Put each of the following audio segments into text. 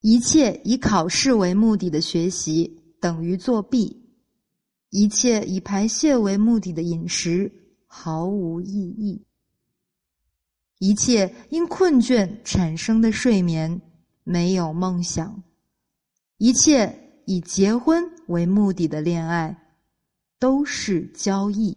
一切以考试为目的的学习等于作弊，一切以排泄为目的的饮食毫无意义，一切因困倦产生的睡眠没有梦想，一切以结婚为目的的恋爱都是交易。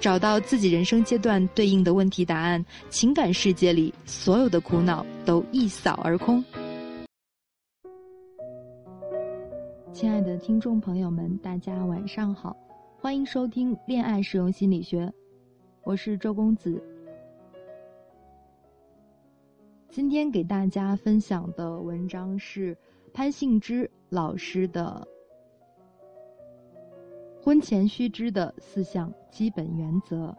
找到自己人生阶段对应的问题答案，情感世界里所有的苦恼都一扫而空。亲爱的听众朋友们，大家晚上好，欢迎收听《恋爱实用心理学》，我是周公子。今天给大家分享的文章是潘幸之老师的。婚前须知的四项基本原则。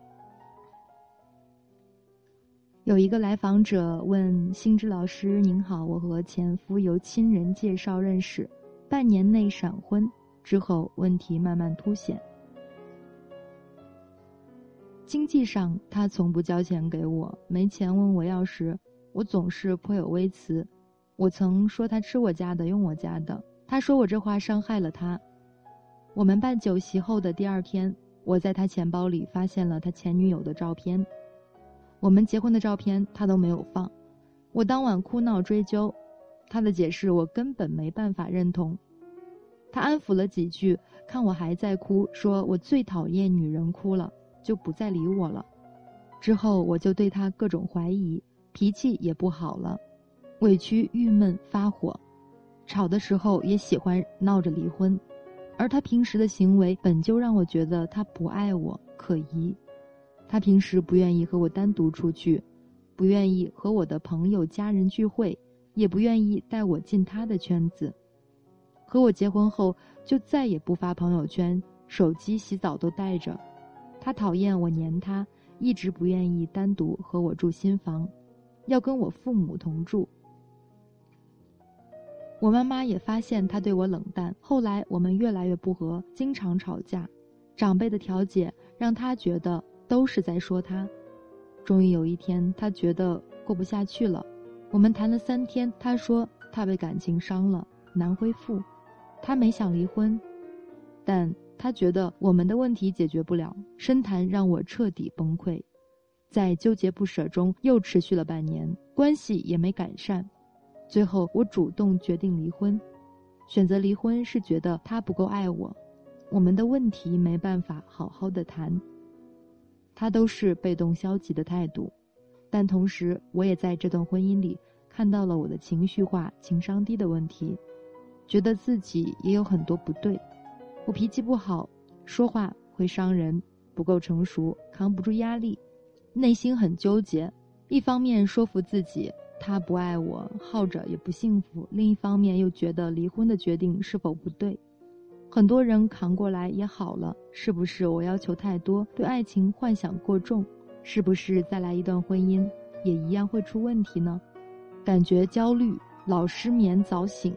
有一个来访者问星之老师：“您好，我和前夫由亲人介绍认识，半年内闪婚，之后问题慢慢凸显。经济上，他从不交钱给我，没钱问我要时，我总是颇有微词。我曾说他吃我家的，用我家的，他说我这话伤害了他。”我们办酒席后的第二天，我在他钱包里发现了他前女友的照片，我们结婚的照片他都没有放。我当晚哭闹追究，他的解释我根本没办法认同。他安抚了几句，看我还在哭，说我最讨厌女人哭了，就不再理我了。之后我就对他各种怀疑，脾气也不好了，委屈、郁闷、发火，吵的时候也喜欢闹着离婚。而他平时的行为本就让我觉得他不爱我，可疑。他平时不愿意和我单独出去，不愿意和我的朋友家人聚会，也不愿意带我进他的圈子。和我结婚后，就再也不发朋友圈，手机、洗澡都带着。他讨厌我黏他，一直不愿意单独和我住新房，要跟我父母同住。我妈妈也发现他对我冷淡，后来我们越来越不和，经常吵架。长辈的调解让他觉得都是在说他。终于有一天，他觉得过不下去了。我们谈了三天，他说他被感情伤了，难恢复。他没想离婚，但他觉得我们的问题解决不了。深谈让我彻底崩溃，在纠结不舍中又持续了半年，关系也没改善。最后，我主动决定离婚。选择离婚是觉得他不够爱我，我们的问题没办法好好的谈。他都是被动消极的态度，但同时我也在这段婚姻里看到了我的情绪化、情商低的问题，觉得自己也有很多不对。我脾气不好，说话会伤人，不够成熟，扛不住压力，内心很纠结。一方面说服自己。他不爱我，耗着也不幸福。另一方面又觉得离婚的决定是否不对？很多人扛过来也好了，是不是我要求太多，对爱情幻想过重？是不是再来一段婚姻也一样会出问题呢？感觉焦虑，老失眠，早醒。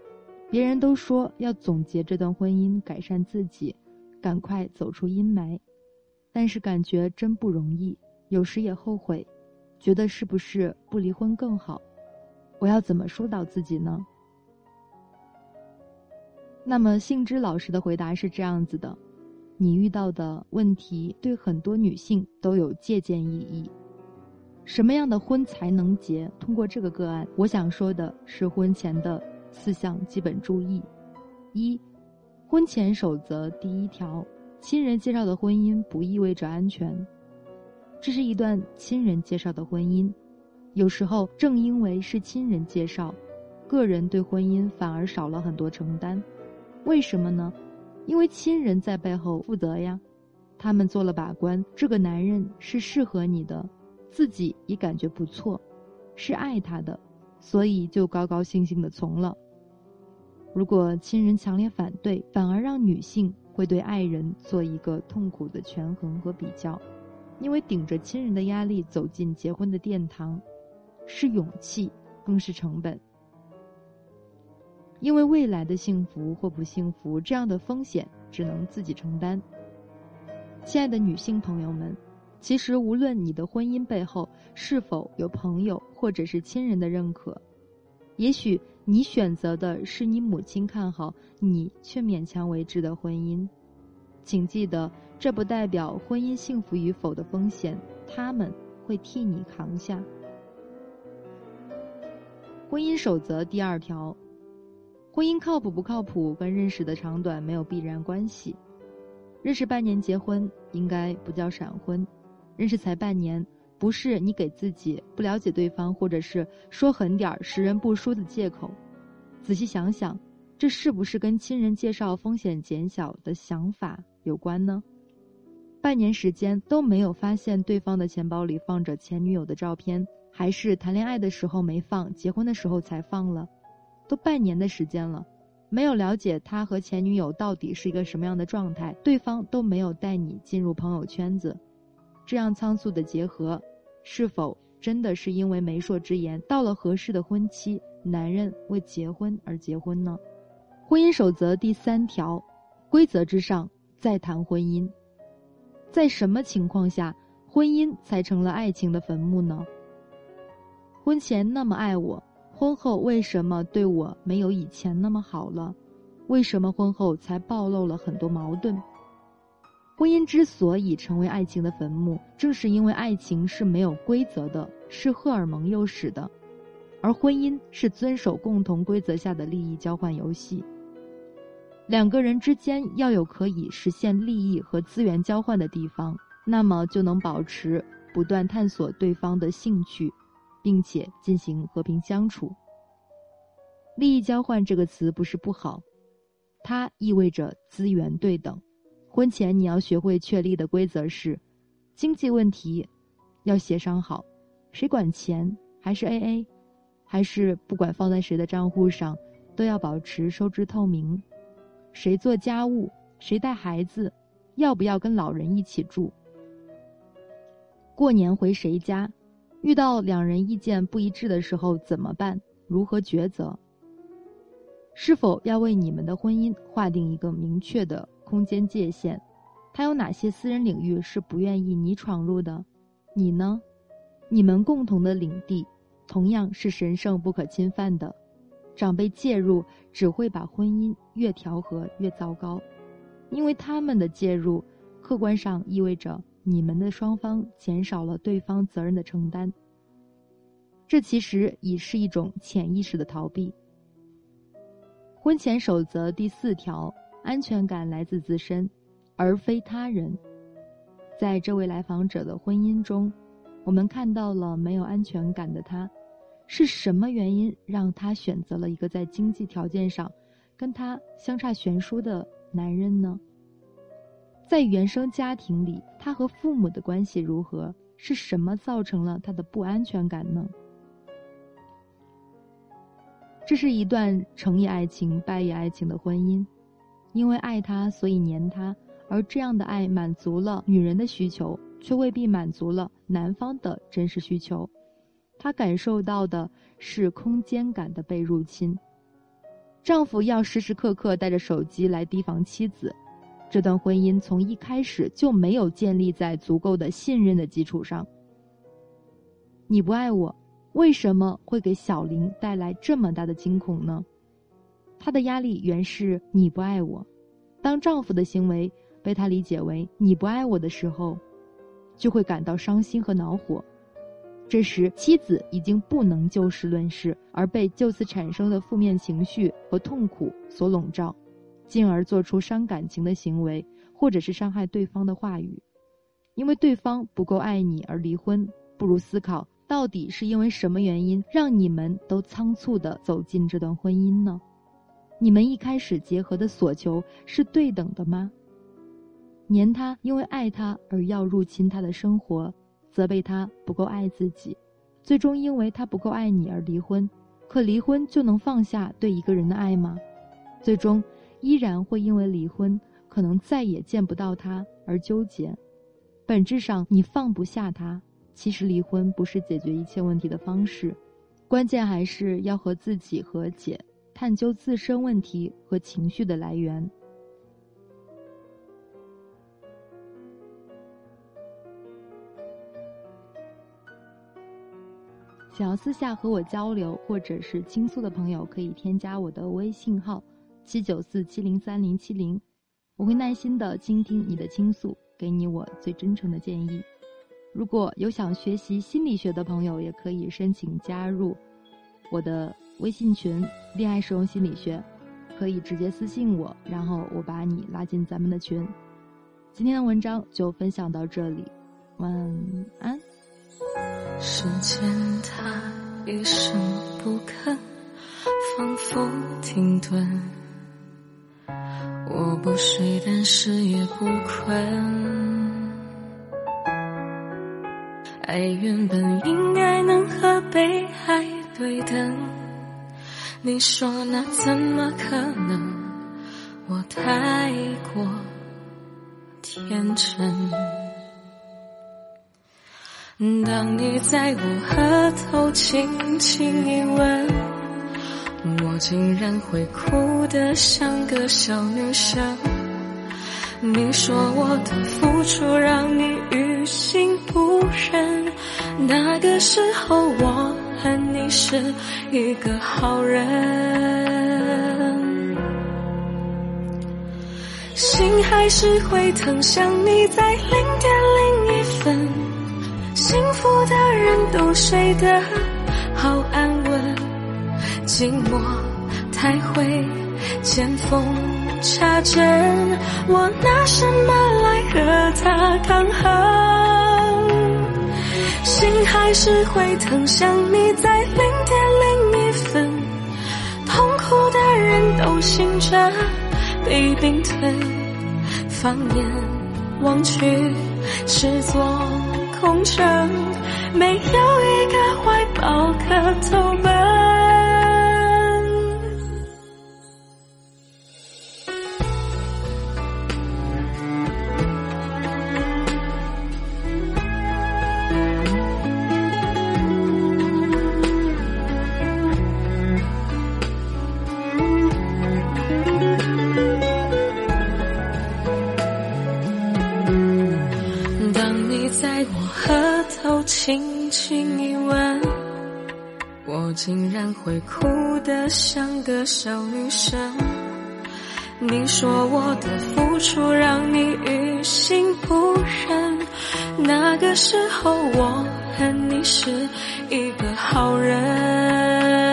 别人都说要总结这段婚姻，改善自己，赶快走出阴霾，但是感觉真不容易，有时也后悔，觉得是不是不离婚更好？我要怎么疏导自己呢？那么，幸之老师的回答是这样子的：你遇到的问题对很多女性都有借鉴意义。什么样的婚才能结？通过这个个案，我想说的是婚前的四项基本注意：一、婚前守则第一条，亲人介绍的婚姻不意味着安全。这是一段亲人介绍的婚姻。有时候，正因为是亲人介绍，个人对婚姻反而少了很多承担。为什么呢？因为亲人在背后负责呀，他们做了把关，这个男人是适合你的，自己也感觉不错，是爱他的，所以就高高兴兴的从了。如果亲人强烈反对，反而让女性会对爱人做一个痛苦的权衡和比较，因为顶着亲人的压力走进结婚的殿堂，是勇气，更是成本。因为未来的幸福或不幸福，这样的风险只能自己承担。亲爱的女性朋友们，其实无论你的婚姻背后是否有朋友或者是亲人的认可，也许你选择的是你母亲看好你却勉强为之的婚姻，请记得，这不代表婚姻幸福与否的风险他们会替你扛下。婚姻守则第二条。婚姻靠谱不靠谱，跟认识的长短没有必然关系。认识半年结婚，应该不叫闪婚；认识才半年，不是你给自己不了解对方，或者是说狠点儿识人不淑的借口。仔细想想，这是不是跟亲人介绍风险减小的想法有关呢？半年时间都没有发现对方的钱包里放着前女友的照片，还是谈恋爱的时候没放，结婚的时候才放了？都半年的时间了，没有了解他和前女友到底是一个什么样的状态，对方都没有带你进入朋友圈子，这样仓促的结合，是否真的是因为媒妁之言，到了合适的婚期，男人为结婚而结婚呢？婚姻守则第三条，规则之上再谈婚姻，在什么情况下，婚姻才成了爱情的坟墓呢？婚前那么爱我。婚后为什么对我没有以前那么好了？为什么婚后才暴露了很多矛盾？婚姻之所以成为爱情的坟墓，正是因为爱情是没有规则的，是荷尔蒙诱使的，而婚姻是遵守共同规则下的利益交换游戏。两个人之间要有可以实现利益和资源交换的地方，那么就能保持不断探索对方的兴趣。并且进行和平相处。利益交换这个词不是不好，它意味着资源对等。婚前你要学会确立的规则是：经济问题要协商好，谁管钱，还是 A A，还是不管放在谁的账户上，都要保持收支透明。谁做家务，谁带孩子，要不要跟老人一起住？过年回谁家？遇到两人意见不一致的时候怎么办？如何抉择？是否要为你们的婚姻划定一个明确的空间界限？他有哪些私人领域是不愿意你闯入的？你呢？你们共同的领地同样是神圣不可侵犯的。长辈介入只会把婚姻越调和越糟糕，因为他们的介入，客观上意味着。你们的双方减少了对方责任的承担，这其实已是一种潜意识的逃避。婚前守则第四条：安全感来自自身，而非他人。在这位来访者的婚姻中，我们看到了没有安全感的他。是什么原因让他选择了一个在经济条件上跟他相差悬殊的男人呢？在原生家庭里，他和父母的关系如何？是什么造成了他的不安全感呢？这是一段成也爱情败也爱情的婚姻，因为爱他，所以黏他，而这样的爱满足了女人的需求，却未必满足了男方的真实需求。他感受到的是空间感的被入侵，丈夫要时时刻刻带着手机来提防妻子。这段婚姻从一开始就没有建立在足够的信任的基础上。你不爱我，为什么会给小林带来这么大的惊恐呢？他的压力原是你不爱我。当丈夫的行为被他理解为你不爱我的时候，就会感到伤心和恼火。这时，妻子已经不能就事论事，而被就此产生的负面情绪和痛苦所笼罩。进而做出伤感情的行为，或者是伤害对方的话语，因为对方不够爱你而离婚，不如思考到底是因为什么原因让你们都仓促的走进这段婚姻呢？你们一开始结合的所求是对等的吗？黏他，因为爱他而要入侵他的生活，责备他不够爱自己，最终因为他不够爱你而离婚，可离婚就能放下对一个人的爱吗？最终依然会因为离婚可能再也见不到他而纠结。本质上，你放不下他。其实，离婚不是解决一切问题的方式，关键还是要和自己和解，探究自身问题和情绪的来源。想要私下和我交流或者是倾诉的朋友，可以添加我的微信号七九四七零三零七零，我会耐心的倾听你的倾诉，给你我最真诚的建议。如果有想学习心理学的朋友，也可以申请加入我的微信群“恋爱实用心理学”，可以直接私信我，然后我把你拉进咱们的群。今天的文章就分享到这里，晚安。时间它一声不吭，仿佛停顿。我不睡，但是也不困。爱原本应该能和被爱对等，你说那怎么可能？我太过天真。当你在我额头轻轻一吻，竟然会哭得像个小女生。你说我的付出让你于心不忍，那个时候我恨你是一个好人，心还是会疼，想你在零点零一分，幸福的人都睡得好安稳寂寞太会见缝。插针，我拿什么来和他抗衡？心还是会疼，想你在零点零一分，痛苦的人都醒着，被冰吞，放眼望去，是座空城，没有一个怀抱可投奔。在我额头轻轻一吻，我竟然会哭得像个小女生。你说我的付出让你于心不忍，那个时候我恨你是一个好人。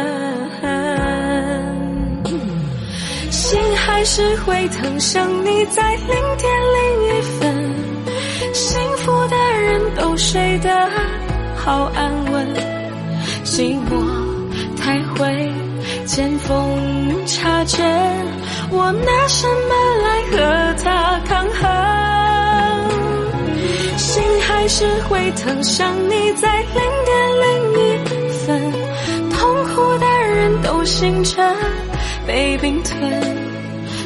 心还是会疼，想你在零点零一好安稳，寂寞太会见缝插针，我拿什么来和他抗衡？心还是会疼，想你在零点零一分，痛苦的人都醒着，被冰吞，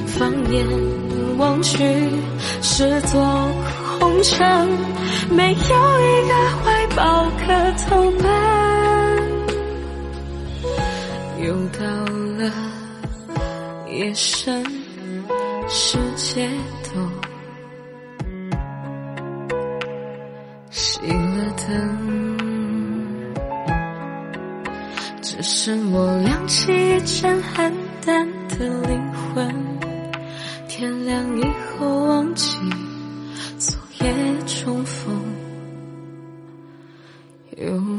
放眼望去是座空城，没有一个怀抱可投奔。又到了夜深，世界都熄了灯，只剩我亮起一盏黯淡的灵魂。天亮以后，忘记昨。夜重逢。you.